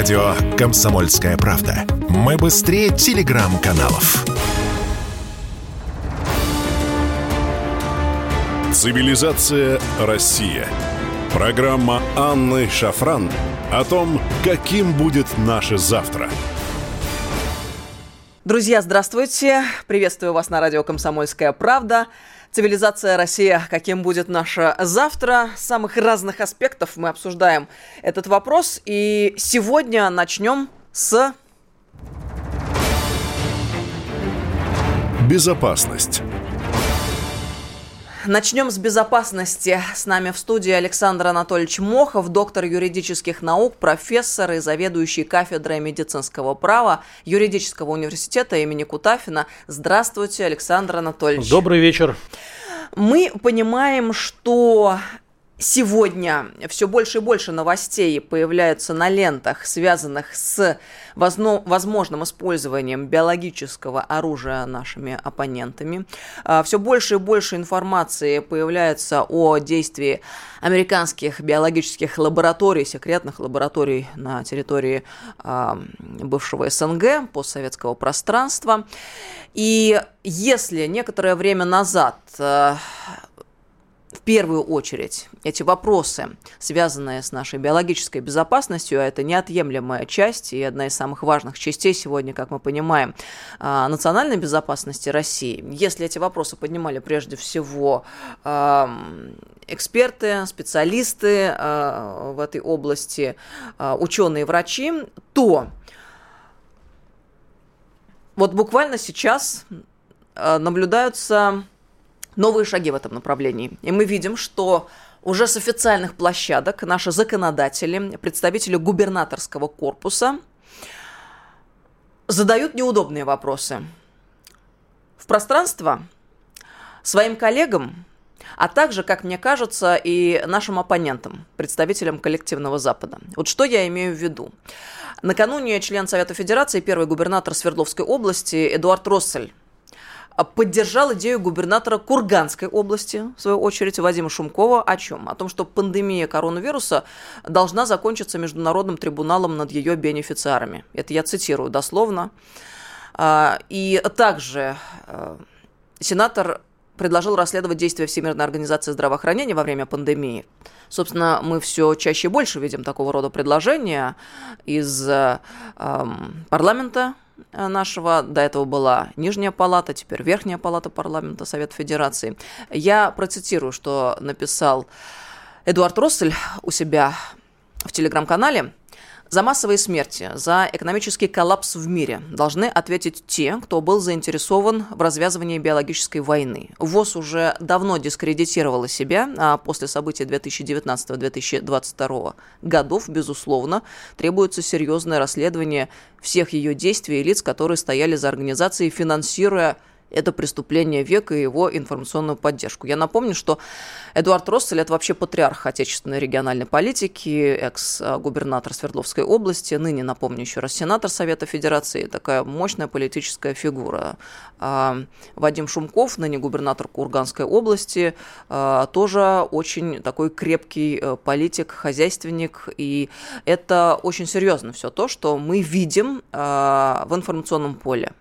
Радио «Комсомольская правда». Мы быстрее телеграм-каналов. Цивилизация Россия. Программа Анны Шафран о том, каким будет наше завтра. Друзья, здравствуйте. Приветствую вас на радио «Комсомольская правда». Цивилизация Россия, каким будет наше завтра? С самых разных аспектов мы обсуждаем этот вопрос. И сегодня начнем с... Безопасность. Начнем с безопасности. С нами в студии Александр Анатольевич Мохов, доктор юридических наук, профессор и заведующий кафедрой медицинского права юридического университета имени Кутафина. Здравствуйте, Александр Анатольевич. Добрый вечер. Мы понимаем, что Сегодня все больше и больше новостей появляются на лентах, связанных с возможным использованием биологического оружия нашими оппонентами. А, все больше и больше информации появляется о действии американских биологических лабораторий, секретных лабораторий на территории э, бывшего СНГ, постсоветского пространства. И если некоторое время назад э, в первую очередь эти вопросы, связанные с нашей биологической безопасностью, а это неотъемлемая часть и одна из самых важных частей сегодня, как мы понимаем, а, национальной безопасности России. Если эти вопросы поднимали прежде всего эксперты, специалисты а, в этой области, а, ученые, врачи, то вот буквально сейчас наблюдаются новые шаги в этом направлении. И мы видим, что уже с официальных площадок наши законодатели, представители губернаторского корпуса задают неудобные вопросы в пространство своим коллегам, а также, как мне кажется, и нашим оппонентам, представителям коллективного Запада. Вот что я имею в виду. Накануне член Совета Федерации, первый губернатор Свердловской области Эдуард Россель поддержал идею губернатора Курганской области, в свою очередь, Вадима Шумкова. О чем? О том, что пандемия коронавируса должна закончиться международным трибуналом над ее бенефициарами. Это я цитирую дословно. А, и также а, сенатор предложил расследовать действия Всемирной организации здравоохранения во время пандемии. Собственно, мы все чаще и больше видим такого рода предложения из э, парламента нашего. До этого была Нижняя палата, теперь Верхняя палата парламента Совета Федерации. Я процитирую, что написал Эдуард Россель у себя в телеграм-канале. За массовые смерти, за экономический коллапс в мире должны ответить те, кто был заинтересован в развязывании биологической войны. ВОЗ уже давно дискредитировала себя, а после событий 2019-2022 годов, безусловно, требуется серьезное расследование всех ее действий и лиц, которые стояли за организацией, финансируя это преступление века и его информационную поддержку. Я напомню, что Эдуард Россель – это вообще патриарх отечественной региональной политики, экс-губернатор Свердловской области, ныне, напомню еще раз, сенатор Совета Федерации, такая мощная политическая фигура. А, Вадим Шумков, ныне губернатор Курганской области, а, тоже очень такой крепкий э, политик, хозяйственник, и это очень серьезно все то, что мы видим а, в информационном поле.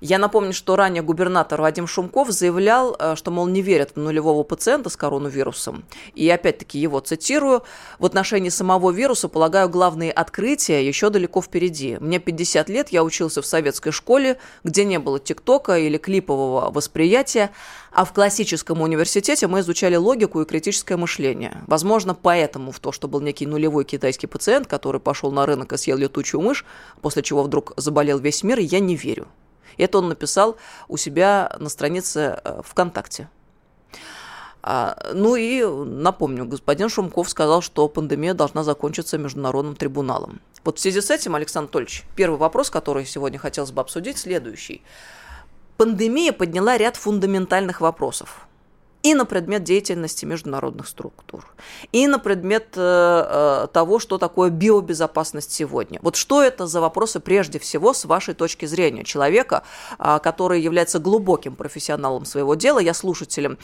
Я напомню, что ранее губернатор Вадим Шумков заявлял, э, что, мол, не верят в нулевого пациента с коронавирусом. И опять-таки его цитирую. В отношении самого вируса, полагаю, главные открытия еще далеко впереди. Мне 50 лет, я учился в советской школе, где не было тиктока или клипового восприятия, а в классическом университете мы изучали логику и критическое мышление. Возможно, поэтому в то, что был некий нулевой китайский пациент, который пошел на рынок и съел летучую мышь, после чего вдруг заболел весь мир, я не верю. Это он написал у себя на странице э, ВКонтакте. А, ну и напомню, господин Шумков сказал, что пандемия должна закончиться международным трибуналом. Вот в связи с этим, Александр Анатольевич, первый вопрос, который сегодня хотелось бы обсудить, следующий. Пандемия подняла ряд фундаментальных вопросов и на предмет деятельности международных структур, и на предмет э, э, того, что такое биобезопасность сегодня. Вот что это за вопросы прежде всего с вашей точки зрения человека, э, который является глубоким профессионалом своего дела. Я слушателям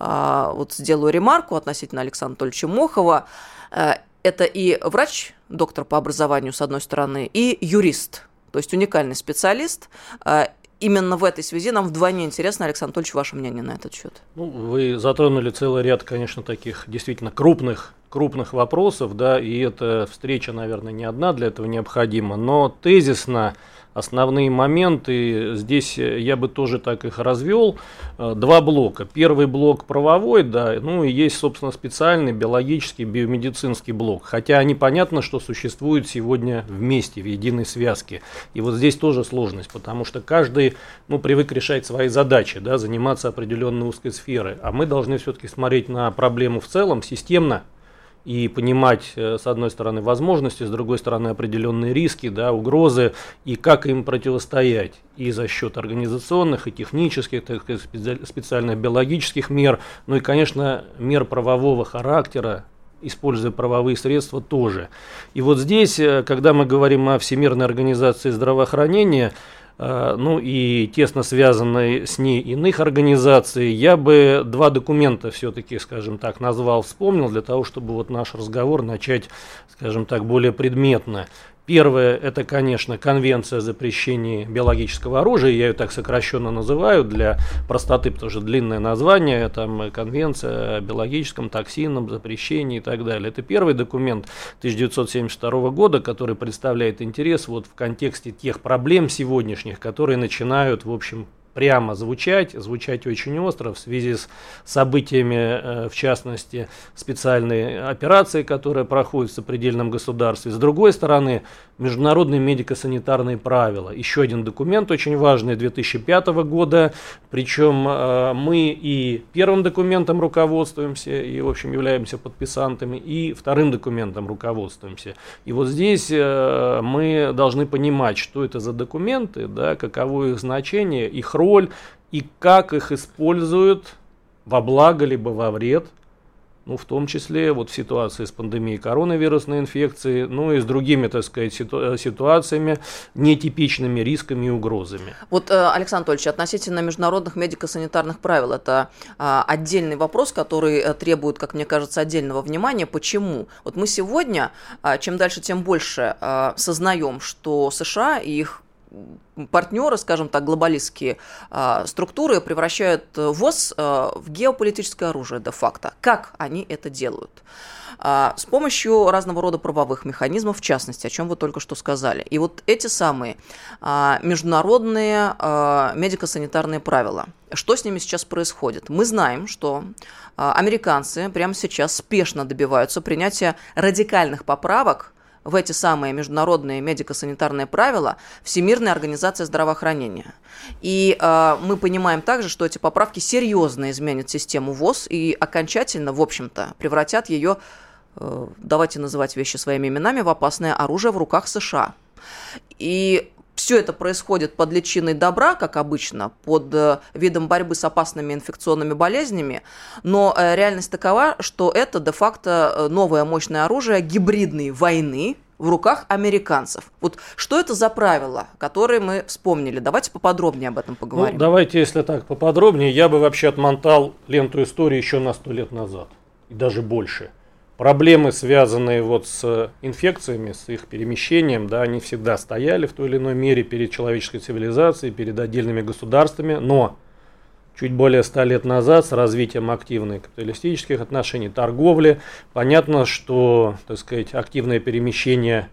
э, вот сделаю ремарку относительно Александра Анатольевича Мохова. Э, это и врач доктор по образованию, с одной стороны, и юрист, то есть уникальный специалист. Именно в этой связи нам вдвойне интересно, Александр Анатольевич, ваше мнение на этот счет. Ну, вы затронули целый ряд, конечно, таких действительно крупных крупных вопросов, да, и эта встреча, наверное, не одна для этого необходима, но тезисно основные моменты. Здесь я бы тоже так их развел. Э, два блока. Первый блок правовой, да, ну и есть, собственно, специальный биологический, биомедицинский блок. Хотя они понятно, что существуют сегодня вместе, в единой связке. И вот здесь тоже сложность, потому что каждый, ну, привык решать свои задачи, да, заниматься определенной узкой сферой. А мы должны все-таки смотреть на проблему в целом системно, и понимать, э, с одной стороны, возможности, с другой стороны, определенные риски, да, угрозы, и как им противостоять и за счет организационных, и технических, так сказать, специальных биологических мер, ну и, конечно, мер правового характера, используя правовые средства тоже. И вот здесь, э, когда мы говорим о Всемирной организации здравоохранения, ну и тесно связанной с ней иных организаций, я бы два документа все-таки, скажем так, назвал, вспомнил для того, чтобы вот наш разговор начать, скажем так, более предметно. Первое – это, конечно, конвенция о запрещении биологического оружия, я ее так сокращенно называю для простоты, потому что длинное название, там конвенция о биологическом токсинном запрещении и так далее. Это первый документ 1972 года, который представляет интерес вот в контексте тех проблем сегодняшних, которые начинают, в общем, прямо звучать, звучать очень остро в связи с событиями, э, в частности, специальной операции, которая проходит в сопредельном государстве. С другой стороны, международные медико-санитарные правила. Еще один документ очень важный 2005 года, причем э, мы и первым документом руководствуемся, и, в общем, являемся подписантами, и вторым документом руководствуемся. И вот здесь э, мы должны понимать, что это за документы, да, каково их значение, их роль, роль и как их используют во благо либо во вред, ну, в том числе вот в ситуации с пандемией коронавирусной инфекции, ну и с другими, так сказать, ситу- ситуациями, нетипичными рисками и угрозами. Вот, э, Александр Анатольевич, относительно международных медико-санитарных правил, это а, отдельный вопрос, который э, требует, как мне кажется, отдельного внимания. Почему? Вот мы сегодня, а, чем дальше, тем больше а, сознаем, что США и их партнеры, скажем так, глобалистские э, структуры превращают ВОЗ э, в геополитическое оружие де-факто. Как они это делают? Э, с помощью разного рода правовых механизмов, в частности, о чем вы только что сказали. И вот эти самые международные медико-санитарные правила, что с ними сейчас происходит? Мы знаем, что американцы прямо сейчас спешно добиваются принятия радикальных поправок в эти самые международные медико-санитарные правила Всемирная организация здравоохранения. И э, мы понимаем также, что эти поправки серьезно изменят систему ВОЗ и окончательно, в общем-то, превратят ее, э, давайте называть вещи своими именами, в опасное оружие в руках США. И все это происходит под личиной добра, как обычно, под э, видом борьбы с опасными инфекционными болезнями, но э, реальность такова, что это де-факто э, новое мощное оружие гибридной войны, в руках американцев. Вот что это за правила, которые мы вспомнили? Давайте поподробнее об этом ну, поговорим. Ну, давайте, если так, поподробнее. Я бы вообще отмотал ленту истории еще на сто лет назад. И даже больше проблемы, связанные вот с инфекциями, с их перемещением, да, они всегда стояли в той или иной мере перед человеческой цивилизацией, перед отдельными государствами, но чуть более ста лет назад с развитием активных капиталистических отношений, торговли, понятно, что, так сказать, активное перемещение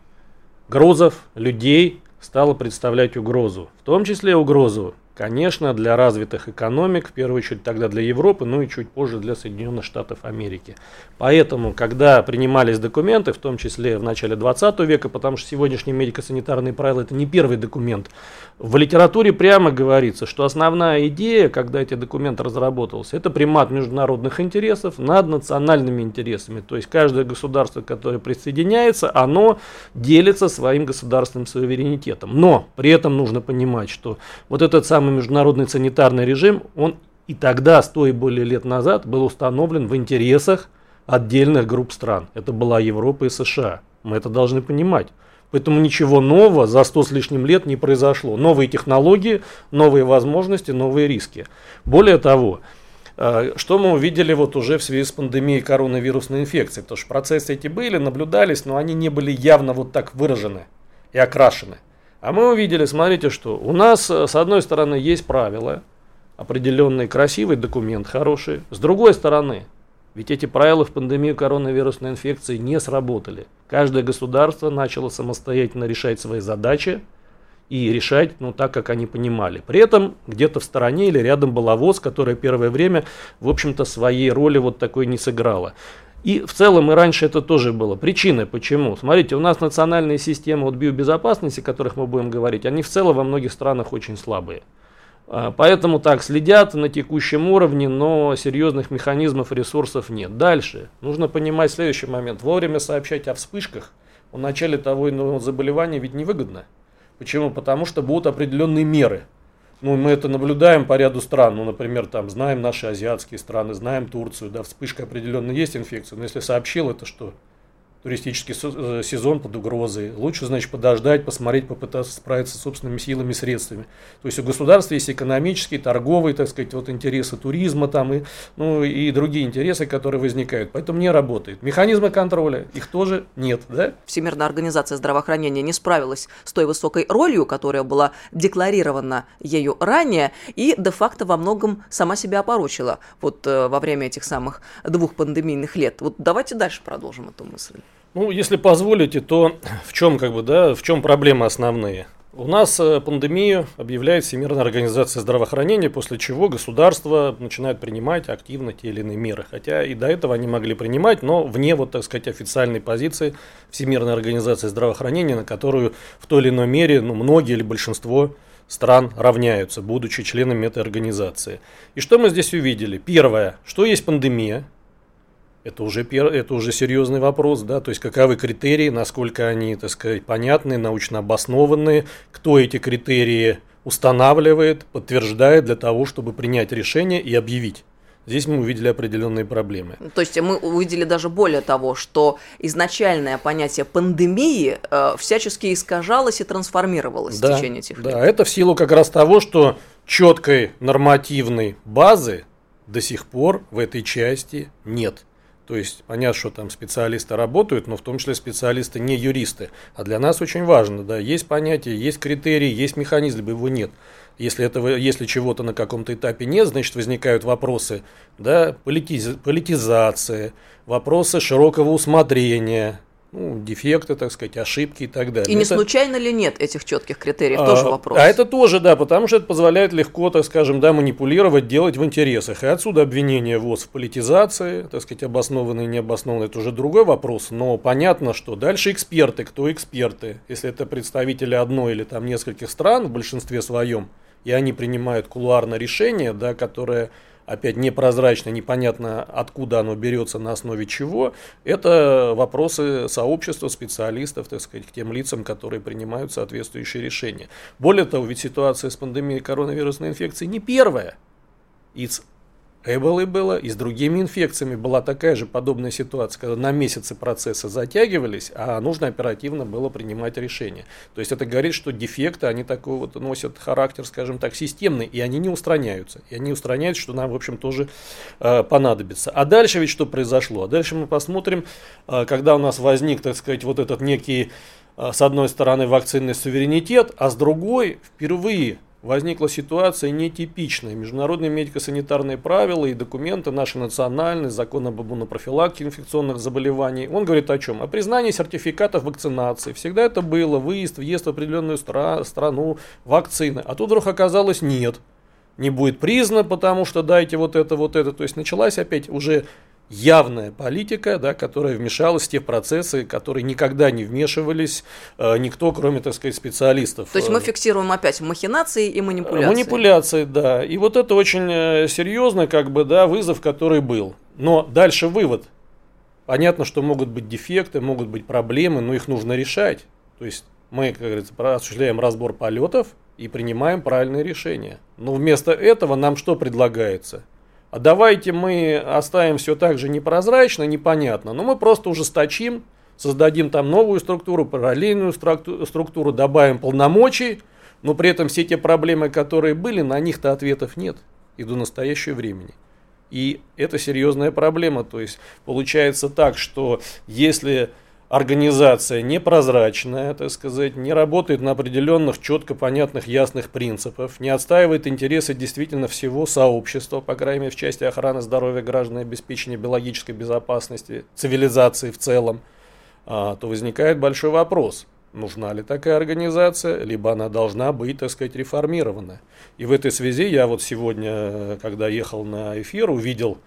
грузов, людей стало представлять угрозу, в том числе угрозу Конечно, для развитых экономик, в первую очередь тогда для Европы, ну и чуть позже для Соединенных Штатов Америки. Поэтому, когда принимались документы, в том числе в начале 20 века, потому что сегодняшние медико-санитарные правила это не первый документ, в литературе прямо говорится, что основная идея, когда эти документы разработался, это примат международных интересов над национальными интересами. То есть каждое государство, которое присоединяется, оно делится своим государственным суверенитетом. Но при этом нужно понимать, что вот этот самый самый международный санитарный режим, он и тогда, сто и более лет назад, был установлен в интересах отдельных групп стран. Это была Европа и США. Мы это должны понимать. Поэтому ничего нового за сто с лишним лет не произошло. Новые технологии, новые возможности, новые риски. Более того, А, что мы увидели вот уже в связи с пандемией коронавирусной инфекции? Потому что процессы эти были, наблюдались, но они не были явно вот так выражены и окрашены. А мы увидели, смотрите, что у нас э, с одной стороны есть правила, определенный красивый документ, хороший. С другой стороны, ведь эти правила в пандемию коронавирусной инфекции не сработали. Каждое государство начало самостоятельно решать свои задачи и решать, ну, так, как они понимали. При этом где-то в стороне или рядом была ВОЗ, которая первое время, в общем-то, своей роли вот такой не сыграла. И в целом и раньше это тоже было. Причины почему? Смотрите, у нас национальные системы вот биобезопасности, о которых мы будем говорить, они в целом во многих странах очень слабые. А, поэтому так, следят на текущем уровне, но серьезных механизмов ресурсов нет. Дальше. Нужно понимать следующий момент. Вовремя сообщать о вспышках о начале того иного заболевания ведь невыгодно. Почему? Потому что будут определенные меры – ну, мы это наблюдаем по ряду стран. Ну, например, там знаем наши азиатские страны, знаем Турцию, да, вспышка определенно есть инфекция. Но если сообщил это, что туристический э, сезон под угрозой. Лучше, значит, подождать, посмотреть, попытаться справиться собственными силами и средствами. То есть у государства есть экономические, торговые, так сказать, вот интересы туризма там и, ну, и другие интересы, которые возникают. Поэтому не работает. Механизмы контроля, их тоже нет, да? Всемирная организация здравоохранения не справилась с той высокой ролью, которая была декларирована ею ранее, и де-факто во многом сама себя опорочила вот э, во время этих самых двух пандемийных лет. Вот давайте дальше продолжим эту мысль. Ну, если позволите, то в чем как бы, да, в чем проблемы основные? У нас э, пандемию объявляет Всемирная организация здравоохранения, после чего государство начинает принимать активно те или иные меры. Хотя и до этого они могли принимать, но вне, вот, так сказать, официальной позиции Всемирной организации здравоохранения, на которую в той или иной мере ну, многие или большинство стран равняются, будучи членами этой организации. И что мы здесь увидели? Первое, что есть пандемия, это уже, это уже серьезный вопрос, да, то есть каковы критерии, насколько они, так сказать, понятны, научно обоснованные, кто эти критерии устанавливает, подтверждает для того, чтобы принять решение и объявить. Здесь мы увидели определенные проблемы. То есть мы увидели даже более того, что изначальное понятие пандемии э, всячески искажалось и трансформировалось да, в течение этих лет. Да, это в силу как раз того, что четкой нормативной базы до сих пор в этой части нет. То есть понятно, что там специалисты работают, но в том числе специалисты не юристы. А для нас очень важно, да, есть понятие, есть критерии, есть механизм, либо его нет. Если, этого, если чего-то на каком-то этапе нет, значит возникают вопросы да, политиз, политизации, вопросы широкого усмотрения, ну, дефекты, так сказать, ошибки и так далее. И не это... случайно ли нет этих четких критериев, а, тоже вопрос. А это тоже, да, потому что это позволяет легко, так скажем, да, манипулировать, делать в интересах. И отсюда обвинение ВОЗ в политизации, так сказать, обоснованные необоснованные, это уже другой вопрос. Но понятно, что дальше эксперты, кто эксперты, если это представители одной или там нескольких стран в большинстве своем, и они принимают кулуарно решение, да, которое опять непрозрачно, непонятно откуда оно берется, на основе чего, это вопросы сообщества, специалистов, так сказать, к тем лицам, которые принимают соответствующие решения. Более того, ведь ситуация с пандемией коронавирусной инфекции не первая. Из Эболой было, и с другими инфекциями была такая же подобная ситуация, когда на месяцы процессы затягивались, а нужно оперативно было принимать решения. То есть это говорит, что дефекты, они такой вот носят характер, скажем так, системный, и они не устраняются. И они устраняются, что нам, в общем, тоже э, понадобится. А дальше ведь что произошло? А дальше мы посмотрим, э, когда у нас возник, так сказать, вот этот некий, э, с одной стороны, вакцинный суверенитет, а с другой, впервые возникла ситуация нетипичная. Международные медико-санитарные правила и документы, наши национальные, закон об иммунопрофилактике инфекционных заболеваний, он говорит о чем? О признании сертификатов вакцинации. Всегда это было, выезд, въезд в определенную стра- страну, вакцины. А тут вдруг оказалось нет. Не будет признано, потому что дайте вот это, вот это. То есть началась опять уже явная политика, да, которая вмешалась в те процессы, которые никогда не вмешивались э, никто, кроме, так сказать, специалистов. То есть мы фиксируем опять махинации и манипуляции. Манипуляции, да. И вот это очень э, серьезный, как бы, да, вызов, который был. Но дальше вывод. Понятно, что могут быть дефекты, могут быть проблемы, но их нужно решать. То есть мы, как говорится, осуществляем разбор полетов и принимаем правильные решения. Но вместо этого нам что предлагается? А давайте мы оставим все так же непрозрачно, непонятно, но мы просто ужесточим, создадим там новую структуру, параллельную структуру, добавим полномочий, но при этом все те проблемы, которые были, на них-то ответов нет и до настоящего времени. И это серьезная проблема. То есть получается так, что если организация непрозрачная, так сказать, не работает на определенных четко понятных ясных принципах, не отстаивает интересы действительно всего сообщества, по крайней мере в части охраны здоровья граждан и обеспечения биологической безопасности, цивилизации в целом, а, то возникает большой вопрос, нужна ли такая организация, либо она должна быть, так сказать, реформирована. И в этой связи я вот сегодня, когда ехал на эфир, увидел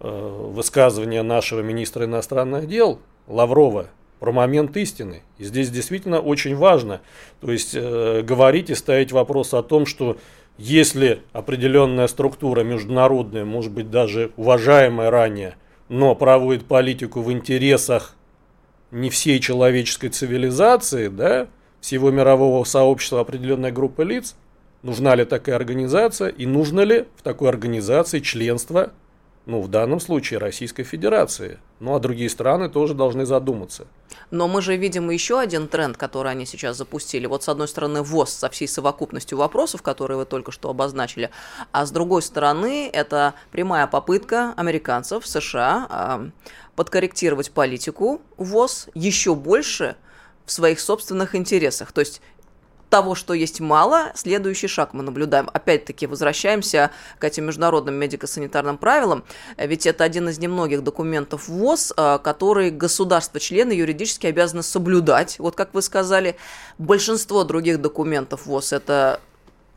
э, высказывание нашего министра иностранных дел Лаврова про момент истины. И здесь действительно очень важно, то есть э, говорить и ставить вопрос о том, что если определенная структура международная, может быть даже уважаемая ранее, но проводит политику в интересах не всей человеческой цивилизации, да, всего мирового сообщества определенной группы лиц, нужна ли такая организация и нужно ли в такой организации членство ну, в данном случае Российской Федерации. Ну, а другие страны тоже должны задуматься. Но мы же видим еще один тренд, который они сейчас запустили. Вот с одной стороны ВОЗ со всей совокупностью вопросов, которые вы только что обозначили, а с другой стороны это прямая попытка американцев, США э, подкорректировать политику ВОЗ еще больше в своих собственных интересах. То есть того, что есть мало, следующий шаг мы наблюдаем. Опять-таки возвращаемся к этим международным медико-санитарным правилам, ведь это один из немногих документов ВОЗ, э, который государства-члены юридически обязаны соблюдать. Вот как вы сказали, большинство других документов ВОЗ это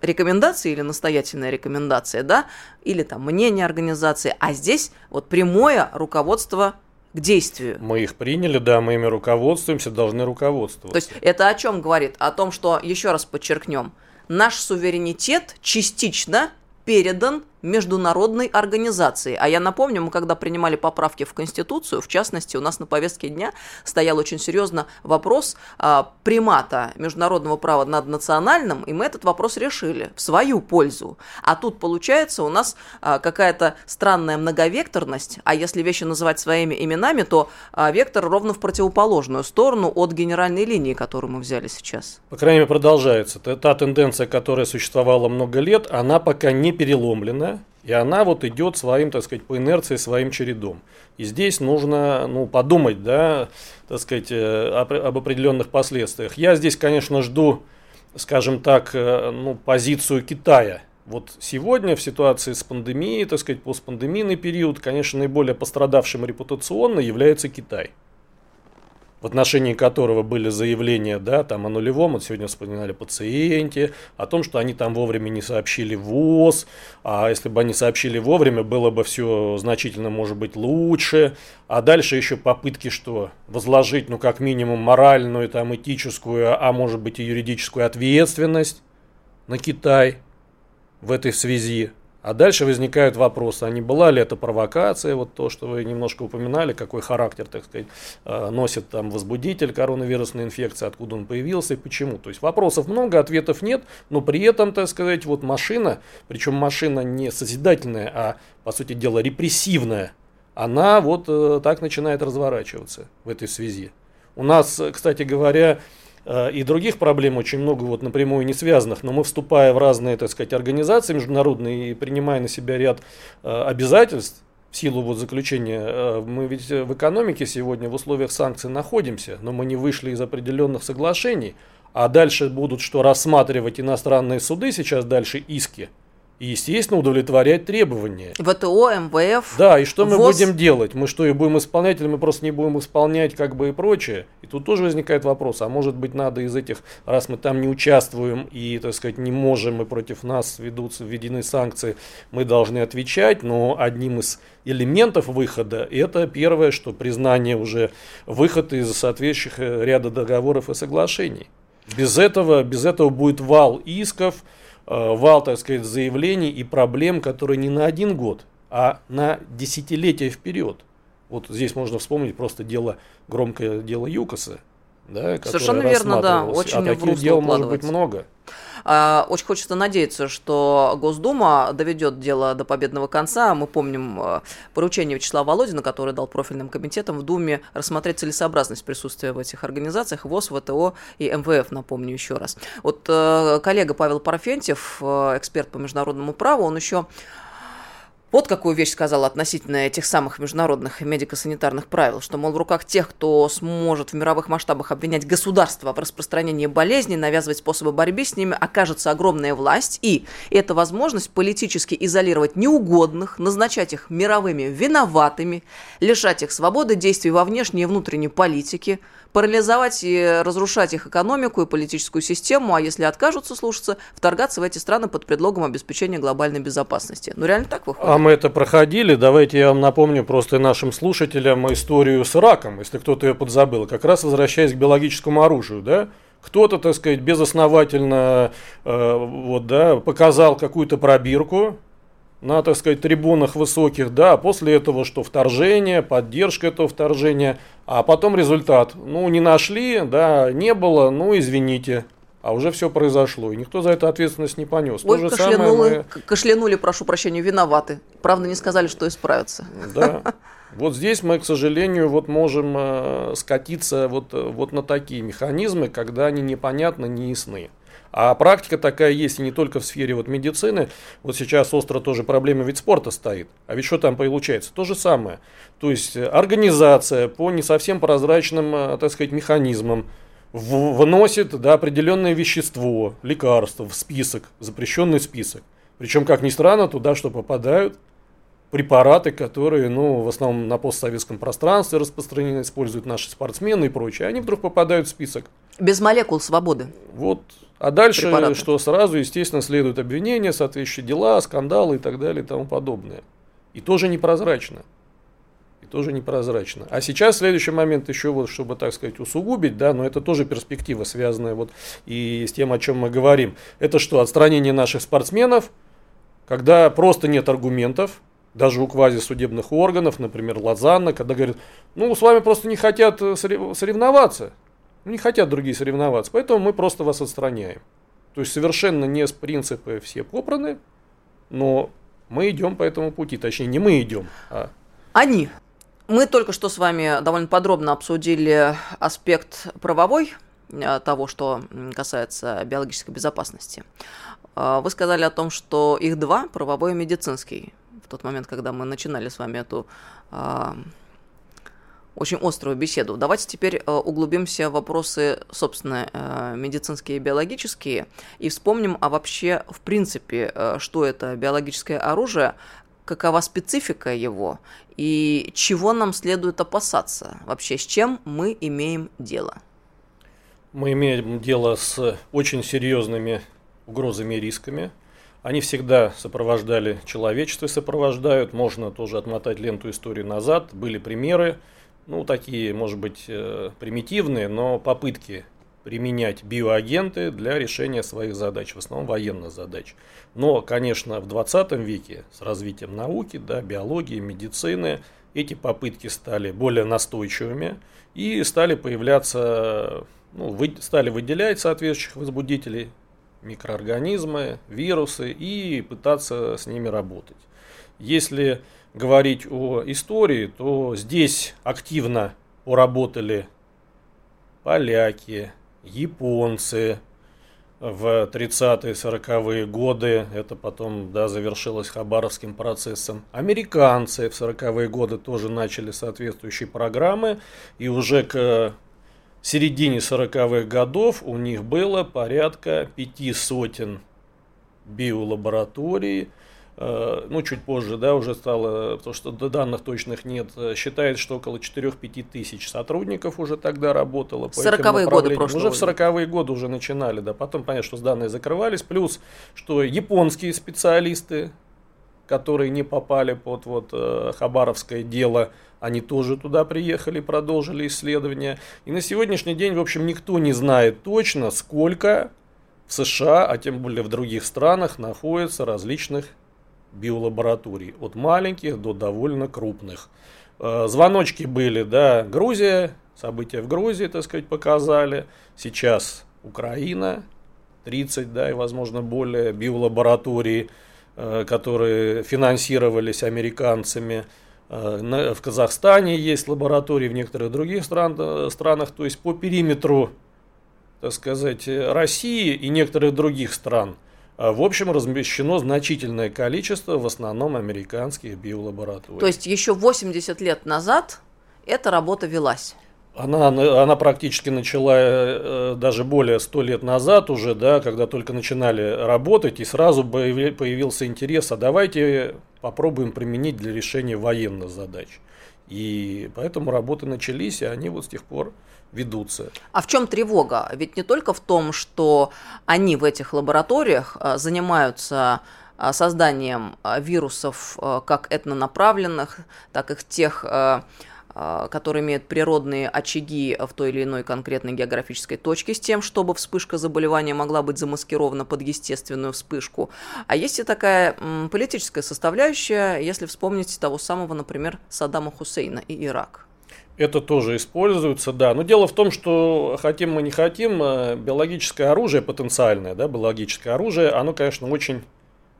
рекомендации или настоятельная рекомендация, да, или там мнение организации, а здесь вот прямое руководство к действию. Мы их приняли, да, мы ими руководствуемся, должны руководствоваться. То есть это о чем говорит? О том, что, еще раз подчеркнем, наш суверенитет частично передан международной организации. А я напомню, мы когда принимали поправки в Конституцию, в частности, у нас на повестке дня стоял очень серьезно вопрос а, примата международного права над национальным, и мы этот вопрос решили в свою пользу. А тут получается у нас а, какая-то странная многовекторность, а если вещи называть своими именами, то а, вектор ровно в противоположную сторону от генеральной линии, которую мы взяли сейчас. По крайней мере, продолжается. Та, тенденция, которая существовала много лет, она пока не переломлена, и она вот идет своим, так сказать, по инерции, своим чередом. И здесь нужно ну, подумать, да, так сказать, э, об, об определенных последствиях. Я здесь, конечно, жду, скажем так, э, ну, позицию Китая. Вот сегодня в ситуации с пандемией, так сказать, постпандемийный период, конечно, наиболее пострадавшим репутационно является Китай в отношении которого были заявления да, там, о нулевом, вот сегодня вспоминали пациенте, о том, что они там вовремя не сообщили ВОЗ, а если бы они сообщили вовремя, было бы все значительно, может быть, лучше. А дальше еще попытки, что возложить, ну, как минимум, моральную, там, этическую, а может быть, и юридическую ответственность на Китай в этой связи. А дальше возникают вопросы, а не была ли это провокация, вот то, что вы немножко упоминали, какой характер, так сказать, э, носит там возбудитель коронавирусной инфекции, откуда он появился и почему. То есть вопросов много, ответов нет, но при этом, так сказать, вот машина, причем машина не созидательная, а, по сути дела, репрессивная, она вот э, так начинает разворачиваться в этой связи. У нас, кстати говоря, Э, и других проблем очень много вот напрямую не связанных, но мы вступая в разные, так сказать, организации международные и принимая на себя ряд э, обязательств, в силу вот заключения, э, мы ведь в экономике сегодня в условиях санкций находимся, но мы не вышли из определенных соглашений, а дальше будут что рассматривать иностранные суды сейчас дальше иски – и, естественно, удовлетворять требования. ВТО, МВФ. Да, и что ВОЗ. мы будем делать? Мы что, и будем исполнять, или мы просто не будем исполнять, как бы и прочее? И тут тоже возникает вопрос, а может быть надо из этих, раз мы там не участвуем и, так сказать, не можем, и против нас ведутся, введены санкции, мы должны отвечать, но одним из элементов выхода, это первое, что признание уже выхода из соответствующих э, ряда договоров и соглашений. Без этого, без этого будет вал исков, вал, так сказать, заявлений и проблем, которые не на один год, а на десятилетия вперед. Вот здесь можно вспомнить просто дело, громкое дело ЮКОСа, да, Совершенно верно, да. Очень а таких дел может быть много. А, очень хочется надеяться, что Госдума доведет дело до победного конца. Мы помним э, поручение Вячеслава Володина, который дал профильным комитетам в Думе рассмотреть целесообразность присутствия в этих организациях ВОЗ, ВТО и МВФ, напомню еще раз. Вот э, коллега Павел Парфентьев, э, эксперт по международному праву, он еще вот какую вещь сказал относительно этих самых международных медико-санитарных правил, что, мол, в руках тех, кто сможет в мировых масштабах обвинять государство в распространении болезней, навязывать способы борьбы с ними, окажется огромная власть, и это возможность политически изолировать неугодных, назначать их мировыми виноватыми, лишать их свободы действий во внешней и внутренней политике, парализовать и разрушать их экономику и политическую систему, а если откажутся слушаться, вторгаться в эти страны под предлогом обеспечения глобальной безопасности. Ну, реально так выходит? А мы это проходили. Давайте я вам напомню просто нашим слушателям историю с раком, если кто-то ее подзабыл. Как раз возвращаясь к биологическому оружию, да? Кто-то, так сказать, безосновательно э, вот, да, показал какую-то пробирку, на, так сказать, трибунах высоких, да, после этого что вторжение, поддержка этого вторжения, а потом результат, ну, не нашли, да, не было, ну, извините, а уже все произошло, и никто за это ответственность не понес. Ой, То же кашлянули, мы... кашлянули, прошу прощения, виноваты. Правда, не сказали, что исправятся. Да. Вот здесь мы, к сожалению, вот можем э, скатиться вот, вот на такие механизмы, когда они непонятны, не ясны. А практика такая есть и не только в сфере вот медицины. Вот сейчас остро тоже проблема ведь спорта стоит. А ведь что там получается? То же самое. То есть э, организация по не совсем прозрачным, э, так сказать, механизмам вносит да, определенное вещество, лекарство в список, запрещенный список. Причем, как ни странно, туда что попадают препараты, которые, ну, в основном на постсоветском пространстве распространены, используют наши спортсмены и прочее, они вдруг попадают в список. Без молекул свободы. Вот. А дальше, препараты. что сразу, естественно, следуют обвинения, соответствующие дела, скандалы и так далее и тому подобное. И тоже непрозрачно. И тоже непрозрачно. А сейчас следующий момент еще вот, чтобы, так сказать, усугубить, да, но это тоже перспектива, связанная вот и с тем, о чем мы говорим. Это что, отстранение наших спортсменов, когда просто нет аргументов, даже у квазисудебных органов, например, Лозанна, когда говорят, ну, с вами просто не хотят э, соревноваться, не хотят другие соревноваться, поэтому мы просто вас отстраняем. То есть совершенно не с принципы все попраны, но мы идем по этому пути, точнее не мы идем, а они. Мы только что с вами довольно подробно обсудили аспект правовой э, того, что касается биологической безопасности. Э, вы сказали о том, что их два, правовой и медицинский тот момент, когда мы начинали с вами эту а, очень острую беседу. Давайте теперь а, углубимся в вопросы, собственно, а, медицинские и биологические, и вспомним, а вообще, в принципе, а, что это биологическое оружие, какова специфика его и чего нам следует опасаться, вообще с чем мы имеем дело. Мы имеем дело с очень серьезными угрозами и рисками – они всегда сопровождали человечество, сопровождают. Можно тоже отмотать ленту истории назад. Были примеры, ну, такие, может быть, э, примитивные, но попытки применять биоагенты для решения своих задач, в основном военных задач. Но, конечно, в 20 веке с развитием науки, да, биологии, медицины, эти попытки стали более настойчивыми и стали появляться, ну, вы, стали выделять соответствующих возбудителей микроорганизмы, вирусы и пытаться с ними работать. Если говорить о истории, то здесь активно поработали поляки, японцы в 30-е, 40-е годы. Это потом да, завершилось Хабаровским процессом. Американцы в 40-е годы тоже начали соответствующие программы. И уже к в середине 40-х годов у них было порядка пяти сотен биолабораторий, э, ну, чуть позже, да, уже стало, потому что данных точных нет, считается, что около 4-5 тысяч сотрудников уже тогда работало. В 40-е годы прошлого Уже в 40-е годы уже начинали, да, потом, понятно, что данные закрывались, плюс, что японские специалисты, которые не попали под вот э, Хабаровское дело, они тоже туда приехали, продолжили исследования. И на сегодняшний день, в общем, никто не знает точно, сколько в США, а тем более в других странах, находится различных биолабораторий. От маленьких до довольно крупных. Э, звоночки были, да, Грузия, события в Грузии, так сказать, показали. Сейчас Украина, 30, да, и, возможно, более биолабораторий, э, которые финансировались американцами. Э, в Казахстане есть лаборатории, в некоторых других стран, э, странах, то есть по периметру, так сказать, России и некоторых других стран а, в общем, размещено значительное количество, в основном, американских биолабораторий. То есть еще 80 лет назад эта работа велась? Она, она практически начала э, даже более 100 лет назад уже, да, когда только начинали работать, и сразу появился интерес, а давайте попробуем применить для решения военных задач. И поэтому работы начались, и они вот с тех пор ведутся. А в чем тревога? Ведь не только в том, что они в этих лабораториях а, занимаются а, созданием вирусов как этнонаправленных, так и тех которые имеют природные очаги в той или иной конкретной географической точке с тем, чтобы вспышка заболевания могла быть замаскирована под естественную вспышку. А есть и такая политическая составляющая, если вспомнить того самого, например, Саддама Хусейна и Ирак. Это тоже используется, да. Но дело в том, что хотим мы не хотим, э, биологическое оружие потенциальное, да, биологическое оружие, оно, конечно, очень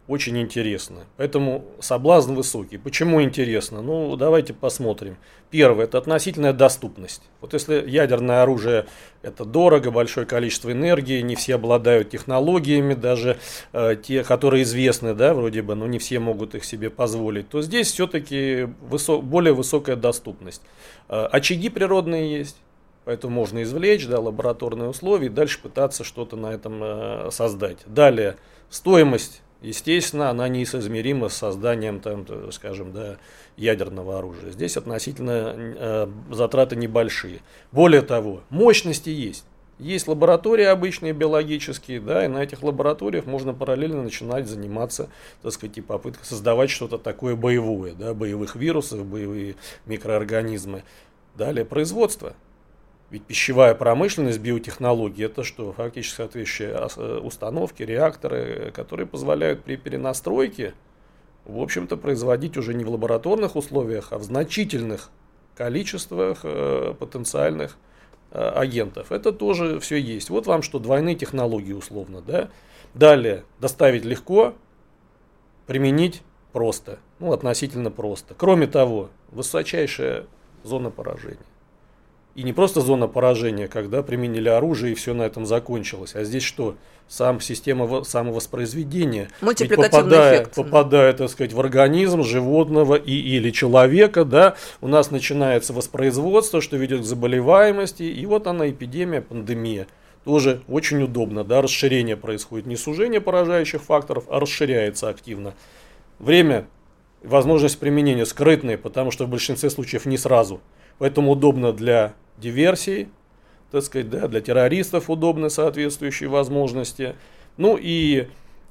очень интересно. Поэтому соблазн высокий. Почему интересно? Ну, давайте посмотрим. Первое, это относительная доступность. Вот если ядерное оружие это дорого, большое количество энергии, не все обладают технологиями, даже э, те, которые известны, да, вроде бы, но не все могут их себе позволить, то здесь все-таки высо- более высокая доступность. Э, очаги природные есть. Поэтому можно извлечь да, лабораторные условия и дальше пытаться что-то на этом э, создать. Далее, стоимость Естественно, она несоизмерима с созданием, там, скажем, да, ядерного оружия. Здесь относительно э, затраты небольшие. Более того, мощности есть. Есть лаборатории обычные биологические, да, и на этих лабораториях можно параллельно начинать заниматься, так сказать, и попыткой создавать что-то такое боевое, да, боевых вирусов, боевые микроорганизмы. Далее производство. Ведь пищевая промышленность, биотехнологии – это что? Фактически соответствующие э, установки, реакторы, которые позволяют при перенастройке, в общем-то, производить уже не в лабораторных условиях, а в значительных количествах э, потенциальных э, агентов. Это тоже все есть. Вот вам что, двойные технологии условно. Да? Далее, доставить легко, применить просто, ну, относительно просто. Кроме того, высочайшая зона поражения. И не просто зона поражения, когда применили оружие и все на этом закончилось. А здесь что? Сам система самовоспроизведения попадая, эффект. попадая, так сказать, в организм животного и или человека, да, у нас начинается воспроизводство, что ведет к заболеваемости, и вот она эпидемия, пандемия. Тоже очень удобно, да, расширение происходит, не сужение поражающих факторов, а расширяется активно. Время, возможность применения скрытные, потому что в большинстве случаев не сразу. Поэтому удобно для диверсий, так сказать, да, для террористов удобны соответствующие возможности. Ну и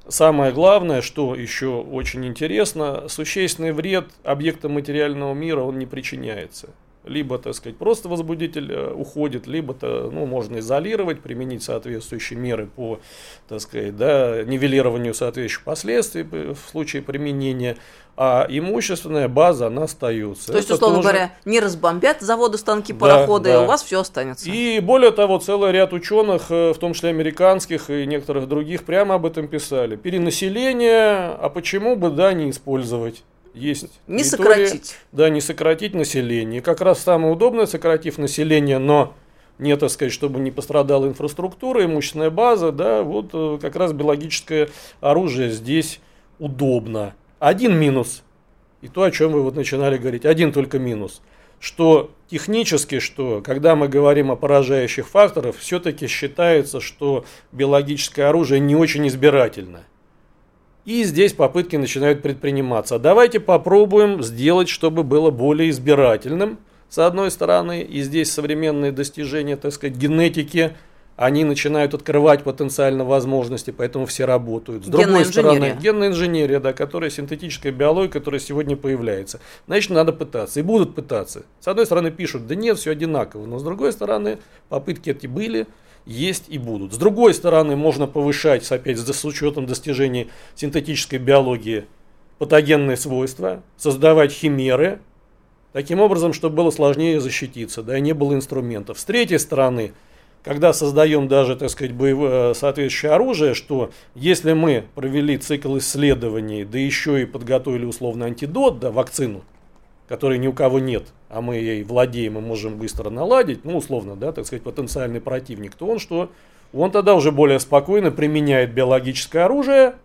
самое главное, что еще очень интересно, существенный вред объектам материального мира он не причиняется либо, так сказать, просто возбудитель э, уходит, либо-то, ну, можно изолировать, применить соответствующие меры по, так сказать, да, нивелированию соответствующих последствий в случае применения, а имущественная база, она остается. То есть, условно тоже... говоря, не разбомбят заводы, станки, пароходы, да, да. у вас все останется. И более того, целый ряд ученых, э, в том числе американских и некоторых других, прямо об этом писали. Перенаселение, а почему бы, да, не использовать? есть не сократить. Да, не сократить население. Как раз самое удобное, сократив население, но не, так сказать, чтобы не пострадала инфраструктура, имущественная база, да, вот э, как раз биологическое оружие здесь удобно. Один минус, и то, о чем вы вот начинали говорить, один только минус, что технически, что когда мы говорим о поражающих факторах, все-таки считается, что биологическое оружие не очень избирательно – и здесь попытки начинают предприниматься. Давайте попробуем сделать, чтобы было более избирательным, с одной стороны. И здесь современные достижения, так сказать, генетики, они начинают открывать потенциально возможности, поэтому все работают. С другой стороны, генная инженерия, да, которая синтетическая биология, которая сегодня появляется. Значит, надо пытаться. И будут пытаться. С одной стороны, пишут, да нет, все одинаково. Но с другой стороны, попытки эти были – есть и будут. С другой стороны, можно повышать, опять с учетом достижений синтетической биологии, патогенные свойства, создавать химеры, таким образом, чтобы было сложнее защититься, да, и не было инструментов. С третьей стороны, когда создаем даже, так сказать, боевое, соответствующее оружие, что если мы провели цикл исследований, да еще и подготовили условно антидот, да, вакцину, которой ни у кого нет, а мы ей владеем и можем быстро наладить, ну, условно, да, так сказать, потенциальный противник, то он что? он тогда уже более спокойно применяет биологическое оружие,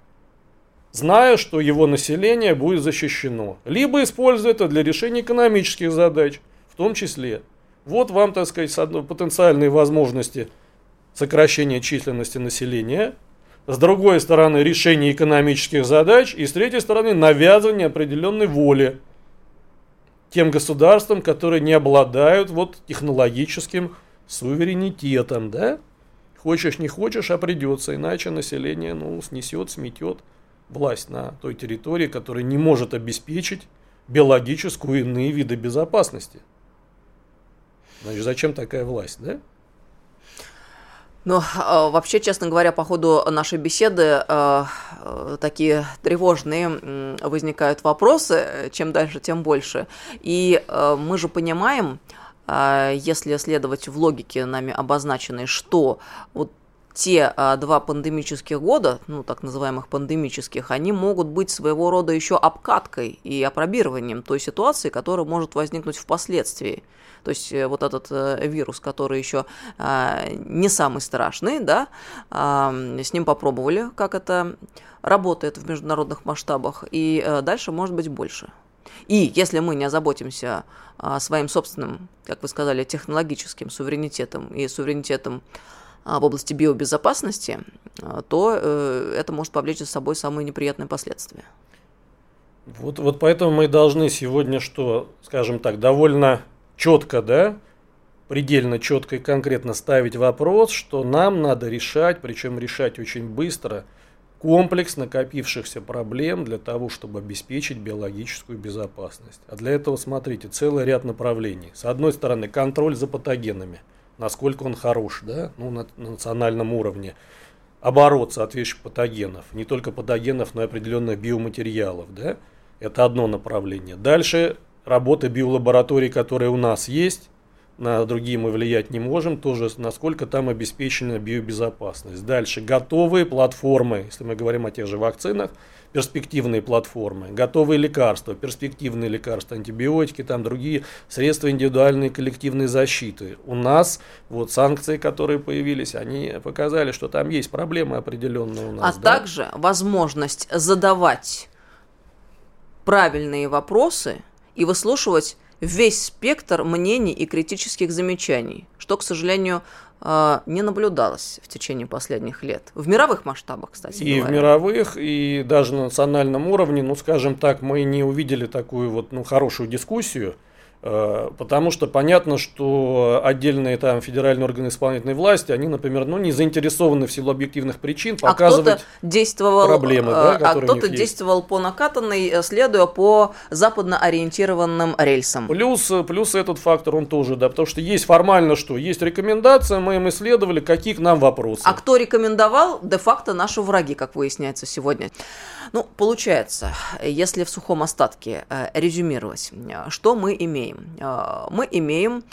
зная, что его население будет защищено. Либо использует это для решения экономических задач, в том числе. Вот вам, так сказать, потенциальные возможности сокращения численности населения, с другой стороны решение экономических задач и с третьей стороны навязывание определенной воли тем государствам, которые не обладают вот технологическим суверенитетом, да? Хочешь, не хочешь, а придется, иначе население, ну, снесет, сметет власть на той территории, которая не может обеспечить биологическую и иные виды безопасности. Значит, зачем такая власть, да? Ну, а, вообще, честно говоря, по ходу нашей беседы э, такие тревожные возникают вопросы. Чем дальше, тем больше. И э, мы же понимаем, э, если следовать в логике нами обозначенной, что вот те а, два пандемических года, ну так называемых пандемических, они могут быть своего рода еще обкаткой и опробированием той ситуации, которая может возникнуть впоследствии. То есть э, вот этот э, вирус, который еще а, не самый страшный, да, с ним попробовали, как это работает в международных масштабах, и а, дальше может быть больше. И если мы не озаботимся а, своим собственным, как вы сказали, технологическим суверенитетом и суверенитетом а, в области биобезопасности, то э, это может повлечь за собой самые неприятные последствия. Вот, вот поэтому мы должны сегодня что, скажем так, довольно четко, да, предельно четко и конкретно ставить вопрос, что нам надо решать, причем решать очень быстро, комплекс накопившихся проблем для того, чтобы обеспечить биологическую безопасность. А для этого, смотрите, целый ряд направлений. С одной стороны, контроль за патогенами – насколько он хорош, да, ну, на, на национальном уровне. Оборот соответствующих патогенов, не только патогенов, но и определенных биоматериалов, да, это одно направление. Дальше работа биолабораторий, которые у нас есть, на другие мы влиять не можем, тоже насколько там обеспечена биобезопасность. Дальше готовые платформы, если мы говорим о тех же вакцинах, перспективные платформы, готовые лекарства, перспективные лекарства, антибиотики, там другие средства индивидуальной и коллективной защиты. У нас вот санкции, которые появились, они показали, что там есть проблемы определенные у нас. А да? также возможность задавать правильные вопросы и выслушивать весь спектр мнений и критических замечаний, что, к сожалению, а, не наблюдалось в течение последних лет. В мировых масштабах, кстати. И говоря. в мировых, и даже на национальном уровне, ну, скажем так, мы не увидели такую вот, ну, хорошую дискуссию Э, потому что понятно, что отдельные там федеральные органы исполнительной власти, они, например, ну, не заинтересованы в силу объективных причин а показывать а действовал, проблемы, да, а кто-то действовал по накатанной, э, следуя по западно ориентированным рельсам. Плюс, плюс этот фактор, он тоже, да, потому что есть формально что? Есть рекомендация, мы им исследовали, какие к нам вопросы. А кто рекомендовал? Де-факто наши враги, как выясняется сегодня. Ну, получается, если в сухом остатке э, резюмировать, что мы имеем? Э, мы имеем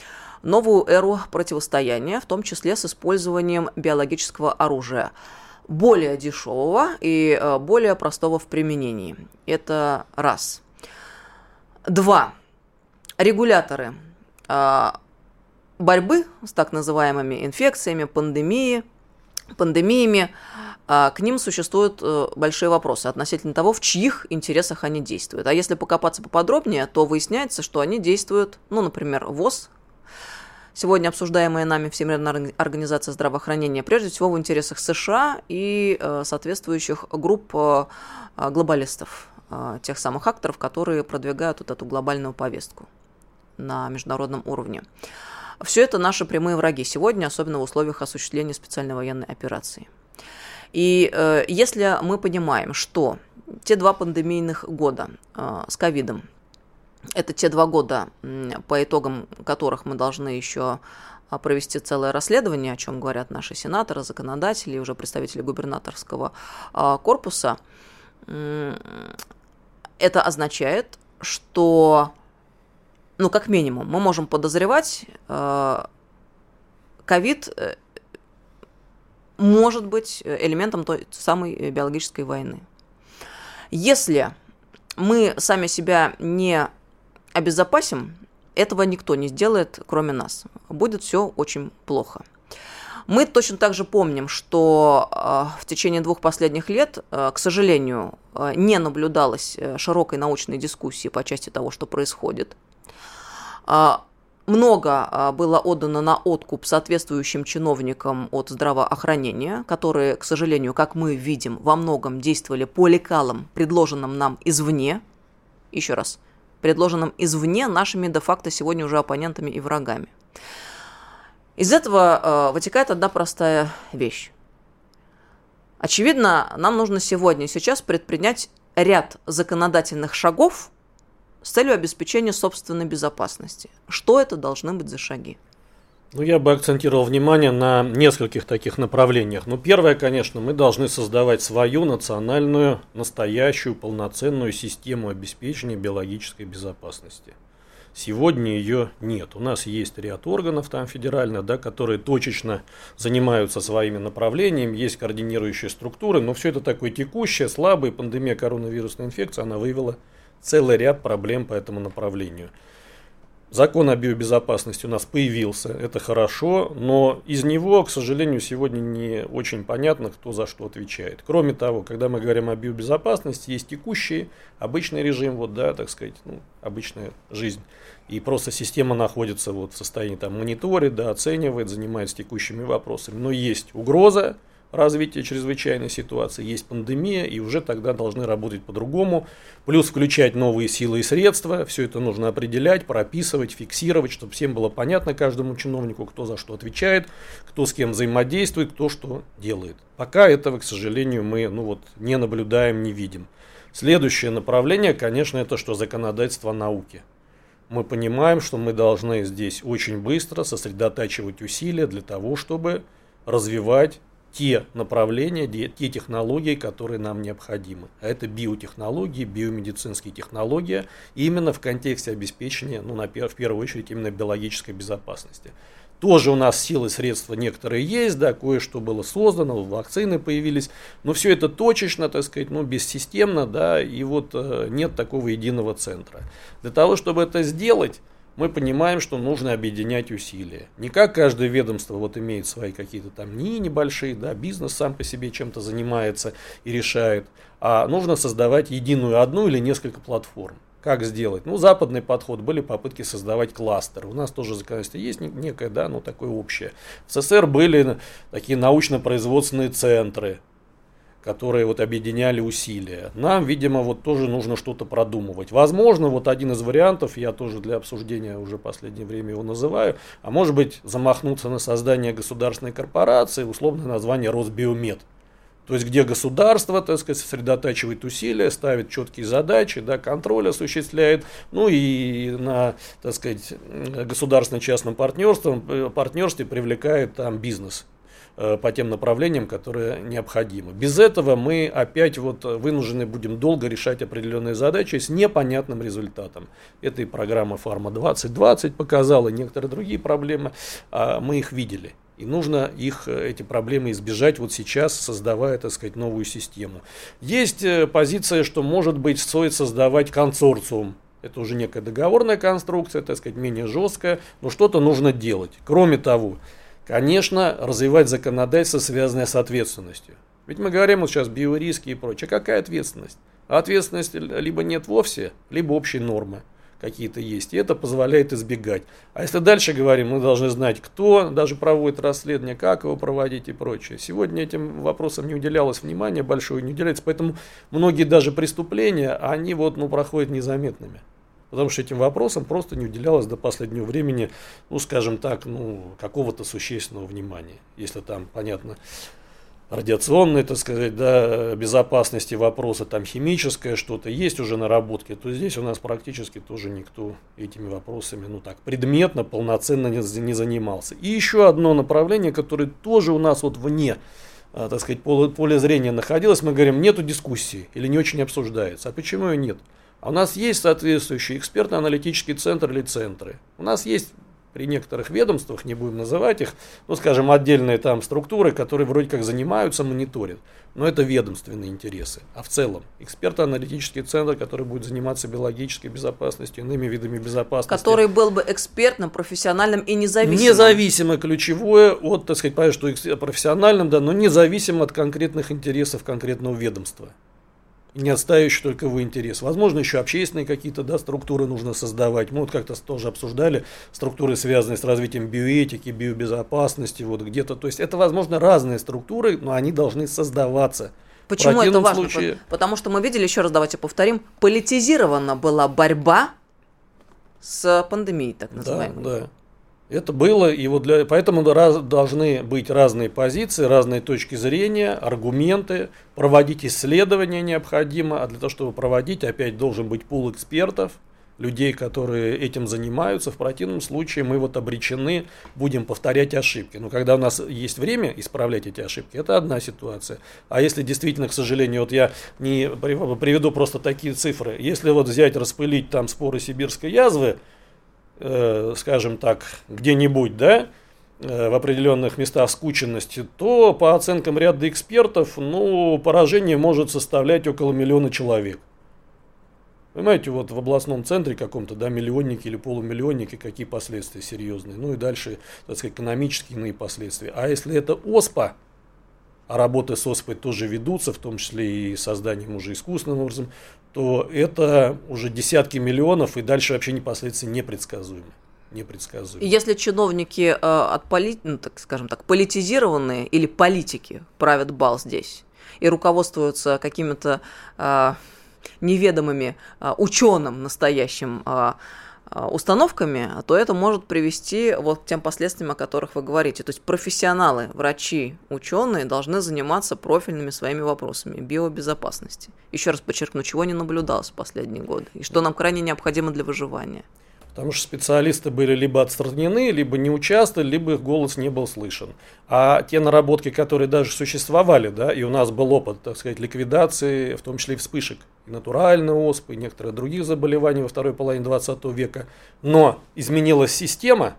новую эру противостояния, в том числе с использованием биологического оружия более дешевого и э, более простого в применении. Это раз. Два. Регуляторы борьбы с так называемыми инфекциями, пандемии, пандемиями а, к ним существуют э, большие вопросы относительно того, в чьих интересах они действуют. А если покопаться поподробнее, то выясняется, что они действуют, ну, например, ВОЗ, сегодня обсуждаемая нами Всемирная организация здравоохранения, прежде всего в интересах США и э, соответствующих групп э, глобалистов, тех самых акторов, которые продвигают вот эту глобальную повестку на международном уровне. Все это наши прямые враги сегодня, особенно в условиях осуществления специальной военной операции. И э, если мы понимаем, что те два пандемийных года э, с ковидом, это те два года, по итогам которых мы должны еще а, провести целое расследование, о чем говорят наши сенаторы, законодатели и уже представители губернаторского э, корпуса, это означает, что, ну, как минимум, мы можем подозревать, э, ковид э, может быть э, элементом той самой э, биологической войны. Если мы сами себя не обезопасим, этого никто не сделает, кроме нас. Будет все очень плохо. Мы точно так же помним, что в течение двух последних лет, к сожалению, не наблюдалось широкой научной дискуссии по части того, что происходит много а, было отдано на откуп соответствующим чиновникам от здравоохранения, которые, к сожалению, как мы видим, во многом действовали по лекалам, предложенным нам извне. Еще раз, предложенным извне нашими де-факто сегодня уже оппонентами и врагами. Из этого э, вытекает одна простая вещь. Очевидно, нам нужно сегодня, сейчас предпринять ряд законодательных шагов, с целью обеспечения собственной безопасности. Что это должны быть за шаги? Ну, я бы акцентировал внимание на нескольких таких направлениях. Ну, первое, конечно, мы должны создавать свою национальную, настоящую, полноценную систему обеспечения биологической безопасности. Сегодня ее нет. У нас есть ряд органов там федеральных, да, которые точечно занимаются своими направлениями, есть координирующие структуры, но все это такое текущее, слабое. Пандемия коронавирусной инфекции, она вывела целый ряд проблем по этому направлению. Закон о биобезопасности у нас появился, это хорошо, но из него, к сожалению, сегодня не очень понятно, кто за что отвечает. Кроме того, когда мы говорим о биобезопасности, есть текущий, обычный режим, вот, да, так сказать, ну, обычная жизнь. И просто система находится вот в состоянии там мониторит, да, оценивает, занимается текущими вопросами. Но есть угроза, развития чрезвычайной ситуации, есть пандемия, и уже тогда должны работать по-другому. Плюс включать новые силы и средства, все это нужно определять, прописывать, фиксировать, чтобы всем было понятно каждому чиновнику, кто за что отвечает, кто с кем взаимодействует, кто что делает. Пока этого, к сожалению, мы ну вот, не наблюдаем, не видим. Следующее направление, конечно, это что законодательство науки. Мы понимаем, что мы должны здесь очень быстро сосредотачивать усилия для того, чтобы развивать те направления, те технологии, которые нам необходимы. Это биотехнологии, биомедицинские технологии, именно в контексте обеспечения, ну, на, в первую очередь, именно биологической безопасности. Тоже у нас силы, средства некоторые есть, да, кое-что было создано, вакцины появились, но все это точечно, так сказать, ну, бессистемно, да, и вот э, нет такого единого центра. Для того, чтобы это сделать, мы понимаем, что нужно объединять усилия. Не как каждое ведомство вот имеет свои какие-то там НИИ небольшие, да, бизнес сам по себе чем-то занимается и решает, а нужно создавать единую одну или несколько платформ. Как сделать? Ну, западный подход, были попытки создавать кластеры. У нас тоже законодательство есть некое, да, ну, такое общее. В СССР были такие научно-производственные центры, которые вот объединяли усилия. Нам, видимо, вот тоже нужно что-то продумывать. Возможно, вот один из вариантов, я тоже для обсуждения уже последнее время его называю, а может быть замахнуться на создание государственной корпорации, условное название Росбиомед. То есть, где государство, так сказать, сосредотачивает усилия, ставит четкие задачи, да, контроль осуществляет, ну и на, так сказать, государственно-частном партнерстве, э, партнерстве привлекает там бизнес по тем направлениям, которые необходимы. Без этого мы опять вот вынуждены будем долго решать определенные задачи с непонятным результатом. Это и программа Фарма 2020 показала, и некоторые другие проблемы, а мы их видели. И нужно их, э, эти проблемы избежать вот сейчас, создавая, так сказать, новую систему. Есть э, позиция, что может быть стоит создавать консорциум. Это уже некая договорная конструкция, так сказать, менее жесткая, но что-то нужно делать. Кроме того, Конечно, развивать законодательство, связанное с ответственностью. Ведь мы говорим вот сейчас биориски и прочее. Какая ответственность? А ответственности либо нет вовсе, либо общие нормы какие-то есть. И это позволяет избегать. А если дальше говорим, мы должны знать, кто даже проводит расследование, как его проводить и прочее. Сегодня этим вопросам не уделялось внимания большое, не уделяется. Поэтому многие даже преступления, они вот, ну, проходят незаметными. Потому что этим вопросам просто не уделялось до последнего времени, ну, скажем так, ну, какого-то существенного внимания. Если там, понятно, радиационной, так сказать, да, безопасности вопроса, там химическое что-то, есть уже наработки, то здесь у нас практически тоже никто этими вопросами, ну так, предметно, полноценно не, не занимался. И еще одно направление, которое тоже у нас вот вне, а, так сказать, поле зрения находилось, мы говорим, нету дискуссии или не очень обсуждается. А почему ее нет? А у нас есть соответствующий экспертно-аналитический центр или центры. У нас есть при некоторых ведомствах, не будем называть их, ну, скажем, отдельные там структуры, которые вроде как занимаются, мониторят. Но это ведомственные интересы. А в целом, эксперто-аналитический центр, который будет заниматься биологической безопасностью, иными видами безопасности. Который был бы экспертным, профессиональным и независимым. Независимо ключевое от, так сказать, понятно, что профессиональным, да, но независимо от конкретных интересов конкретного ведомства не отстаивающий только его интерес. Возможно, еще общественные какие-то да, структуры нужно создавать. Мы вот как-то тоже обсуждали структуры, связанные с развитием биоэтики, биобезопасности, вот где-то. То есть это, возможно, разные структуры, но они должны создаваться. Почему это важно? Случае... Потому что мы видели, еще раз давайте повторим, политизирована была борьба с пандемией, так называемой. Да, да. Это было, и вот для, поэтому раз, должны быть разные позиции, разные точки зрения, аргументы, проводить исследования необходимо, а для того, чтобы проводить, опять должен быть пул экспертов, людей, которые этим занимаются. В противном случае мы вот обречены, будем повторять ошибки. Но когда у нас есть время исправлять эти ошибки, это одна ситуация. А если действительно, к сожалению, вот я не приведу просто такие цифры, если вот взять, распылить там споры сибирской язвы, э, скажем так, где-нибудь, да, э, в определенных местах скученности, то по оценкам ряда экспертов, ну, поражение может составлять около миллиона человек. Понимаете, вот в областном центре каком-то, да, миллионнике или полумиллионнике, какие последствия серьезные. Ну и дальше, так сказать, экономические иные последствия. А если это ОСПА, а работы с ОСПой тоже ведутся, в том числе и созданием уже искусственным образом, то это уже десятки миллионов, и дальше вообще непосредственно непредсказуемо. Непредсказуемо. Если чиновники э, от поли... ну, так скажем так, политизированные или политики правят бал здесь и руководствуются какими-то э, неведомыми э, ученым настоящим э, установками, то это может привести вот к тем последствиям, о которых вы говорите. То есть профессионалы, врачи, ученые должны заниматься профильными своими вопросами биобезопасности. Еще раз подчеркну, чего не наблюдалось в последние годы и что нам крайне необходимо для выживания. Потому что специалисты были либо отстранены, либо не участвовали, либо их голос не был слышен. А те наработки, которые даже существовали, да, и у нас был опыт, так сказать, ликвидации, в том числе вспышек, натуральной оспы, и некоторых других заболеваний во второй половине 20 века, но изменилась система,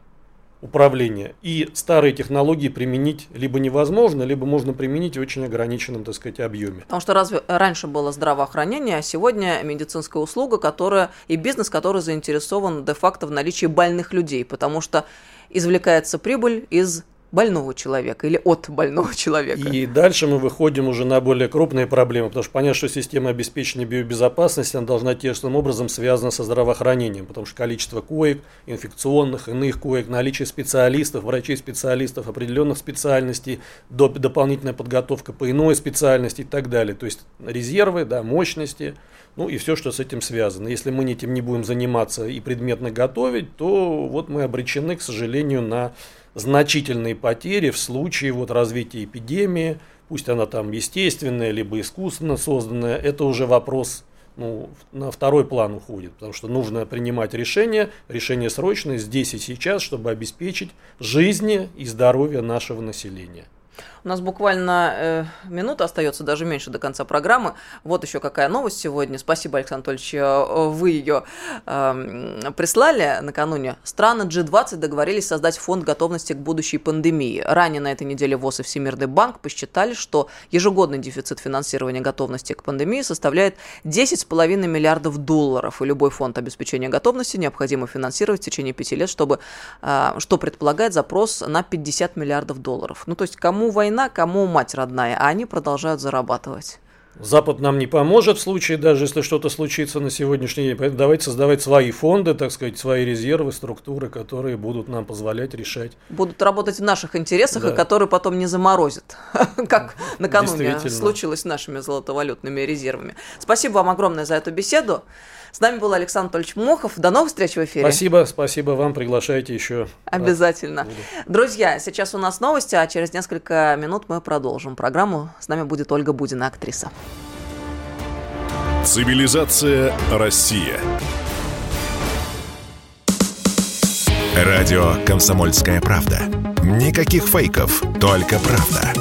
управления. И старые технологии применить либо невозможно, либо можно применить в очень ограниченном, так сказать, объеме. Потому что разве раньше было здравоохранение, а сегодня медицинская услуга, которая и бизнес, который заинтересован де-факто в наличии больных людей, потому что извлекается прибыль из больного человека или от больного человека. И дальше мы выходим уже на более крупные проблемы, потому что понятно, что система обеспечения биобезопасности она должна тесным образом связана со здравоохранением, потому что количество коек, инфекционных, иных коек, наличие специалистов, врачей-специалистов определенных специальностей, доп- дополнительная подготовка по иной специальности и так далее. То есть резервы, да, мощности, ну и все, что с этим связано. Если мы этим не будем заниматься и предметно готовить, то вот мы обречены, к сожалению, на значительные потери в случае вот развития эпидемии, пусть она там естественная, либо искусственно созданная, это уже вопрос ну, на второй план уходит, потому что нужно принимать решения, решения срочные здесь и сейчас, чтобы обеспечить жизни и здоровье нашего населения. У нас буквально э, минута остается, даже меньше до конца программы. Вот еще какая новость сегодня. Спасибо, Александр Анатольевич, э, вы ее э, прислали накануне. Страны G20 договорились создать фонд готовности к будущей пандемии. Ранее на этой неделе ВОЗ и Всемирный банк посчитали, что ежегодный дефицит финансирования готовности к пандемии составляет 10,5 миллиардов долларов. И любой фонд обеспечения готовности необходимо финансировать в течение пяти лет, чтобы, э, что предполагает запрос на 50 миллиардов долларов. Ну, то есть, кому война война, кому мать родная, а они продолжают зарабатывать. Запад нам не поможет в случае, даже если что-то случится на сегодняшний день. Поэтому давайте создавать свои фонды, так сказать, свои резервы, структуры, которые будут нам позволять решать. Будут работать в наших интересах, да. и которые потом не заморозят, как накануне случилось с нашими золотовалютными резервами. Спасибо вам огромное за эту беседу. С нами был Александр Анатольевич Мохов. До новых встреч в эфире. Спасибо, спасибо вам. Приглашайте еще. Обязательно. Буду. Друзья, сейчас у нас новости, а через несколько минут мы продолжим программу. С нами будет Ольга Будина, актриса. Цивилизация Россия. Радио «Комсомольская правда». Никаких фейков, только правда.